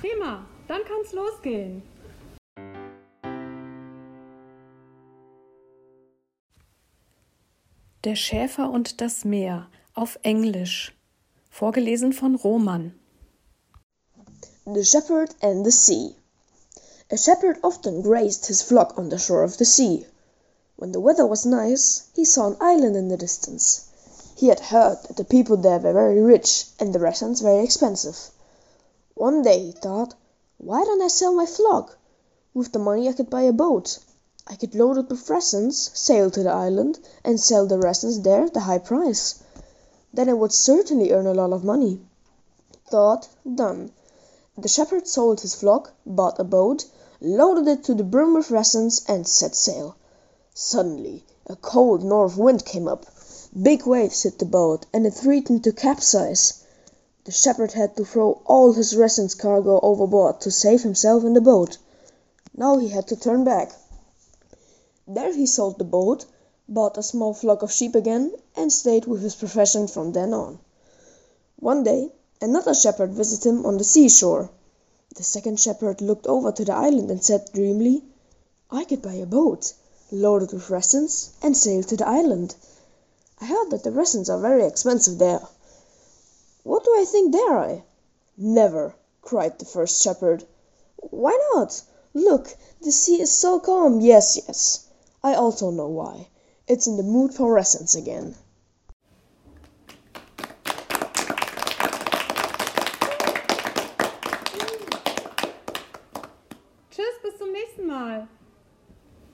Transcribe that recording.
Prima, dann kann's losgehen. Der Schäfer und das Meer auf Englisch. Vorgelesen von Roman. The Shepherd and the Sea. A shepherd often grazed his flock on the shore of the sea. When the weather was nice, he saw an island in the distance. He had heard that the people there were very rich and the rations very expensive. One day he thought, "Why don't I sell my flock? With the money I could buy a boat. I could load it with resins, sail to the island, and sell the resins there at a high price. Then I would certainly earn a lot of money." Thought done. The shepherd sold his flock, bought a boat, loaded it to the brim with resins, and set sail. Suddenly a cold north wind came up. Big waves hit the boat, and it threatened to capsize. The shepherd had to throw all his rations cargo overboard to save himself and the boat. Now he had to turn back. There he sold the boat, bought a small flock of sheep again, and stayed with his profession from then on. One day another shepherd visited him on the seashore. The second shepherd looked over to the island and said dreamily, "I could buy a boat, loaded with resins, and sail to the island. I heard that the resins are very expensive there do I think dare I?" "Never!" cried the first shepherd. "Why not? Look, the sea is so calm." "Yes, yes, I also know why. It's in the mood for lessons again." Tschüss, bis zum nächsten Mal.